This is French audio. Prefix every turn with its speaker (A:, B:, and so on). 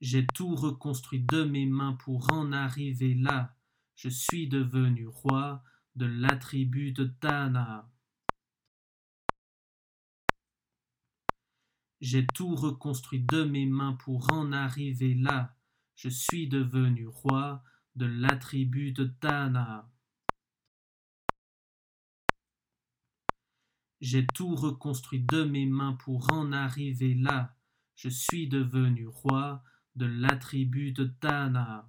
A: J'ai tout reconstruit de mes mains pour en arriver là. Je suis devenu roi de la tribu de Dana. J'ai tout reconstruit de mes mains pour en arriver là. Je suis devenu roi de la tribu de Dana. J'ai tout reconstruit de mes mains pour en arriver là. Je suis devenu roi de la tribu de Dana.